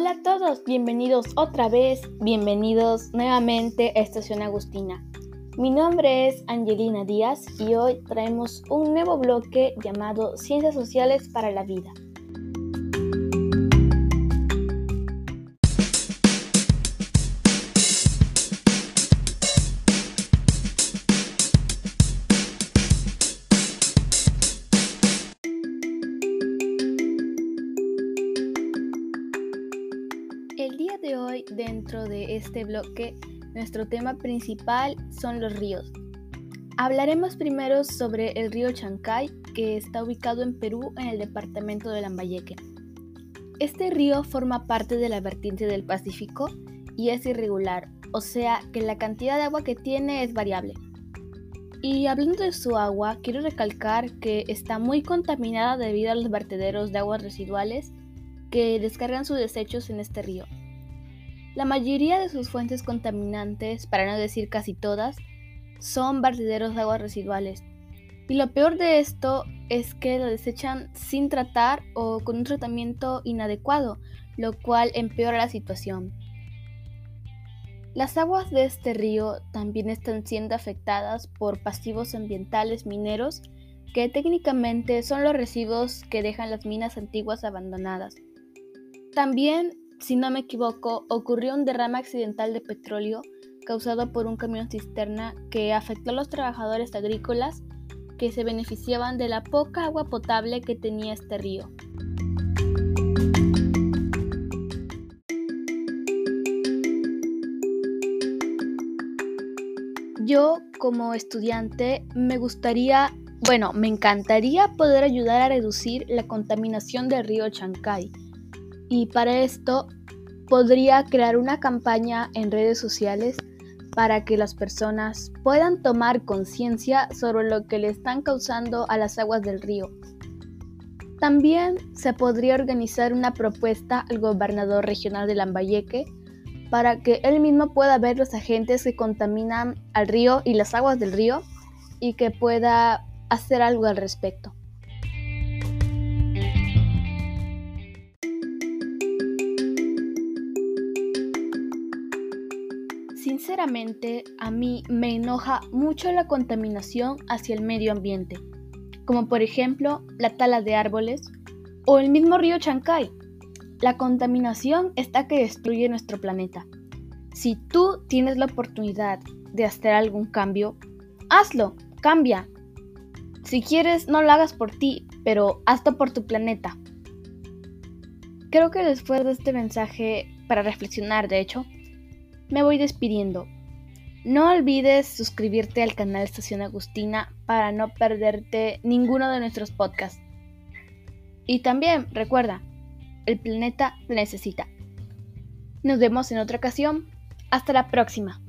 Hola a todos, bienvenidos otra vez, bienvenidos nuevamente a Estación Agustina. Mi nombre es Angelina Díaz y hoy traemos un nuevo bloque llamado Ciencias Sociales para la Vida. Dentro de este bloque, nuestro tema principal son los ríos. Hablaremos primero sobre el río Chancay, que está ubicado en Perú en el departamento de Lambayeque. Este río forma parte de la vertiente del Pacífico y es irregular, o sea que la cantidad de agua que tiene es variable. Y hablando de su agua, quiero recalcar que está muy contaminada debido a los vertederos de aguas residuales que descargan sus desechos en este río. La mayoría de sus fuentes contaminantes, para no decir casi todas, son vertederos de aguas residuales. Y lo peor de esto es que lo desechan sin tratar o con un tratamiento inadecuado, lo cual empeora la situación. Las aguas de este río también están siendo afectadas por pasivos ambientales mineros que técnicamente son los residuos que dejan las minas antiguas abandonadas. También, si no me equivoco, ocurrió un derrame accidental de petróleo causado por un camión cisterna que afectó a los trabajadores agrícolas que se beneficiaban de la poca agua potable que tenía este río. Yo, como estudiante, me gustaría, bueno, me encantaría poder ayudar a reducir la contaminación del río Chancay y para esto podría crear una campaña en redes sociales para que las personas puedan tomar conciencia sobre lo que le están causando a las aguas del río. También se podría organizar una propuesta al gobernador regional de Lambayeque para que él mismo pueda ver los agentes que contaminan al río y las aguas del río y que pueda hacer algo al respecto. Sinceramente, a mí me enoja mucho la contaminación hacia el medio ambiente, como por ejemplo la tala de árboles o el mismo río Chancay. La contaminación está que destruye nuestro planeta. Si tú tienes la oportunidad de hacer algún cambio, hazlo, cambia. Si quieres, no lo hagas por ti, pero hazlo por tu planeta. Creo que después de este mensaje, para reflexionar de hecho, me voy despidiendo. No olvides suscribirte al canal Estación Agustina para no perderte ninguno de nuestros podcasts. Y también recuerda, el planeta necesita. Nos vemos en otra ocasión. Hasta la próxima.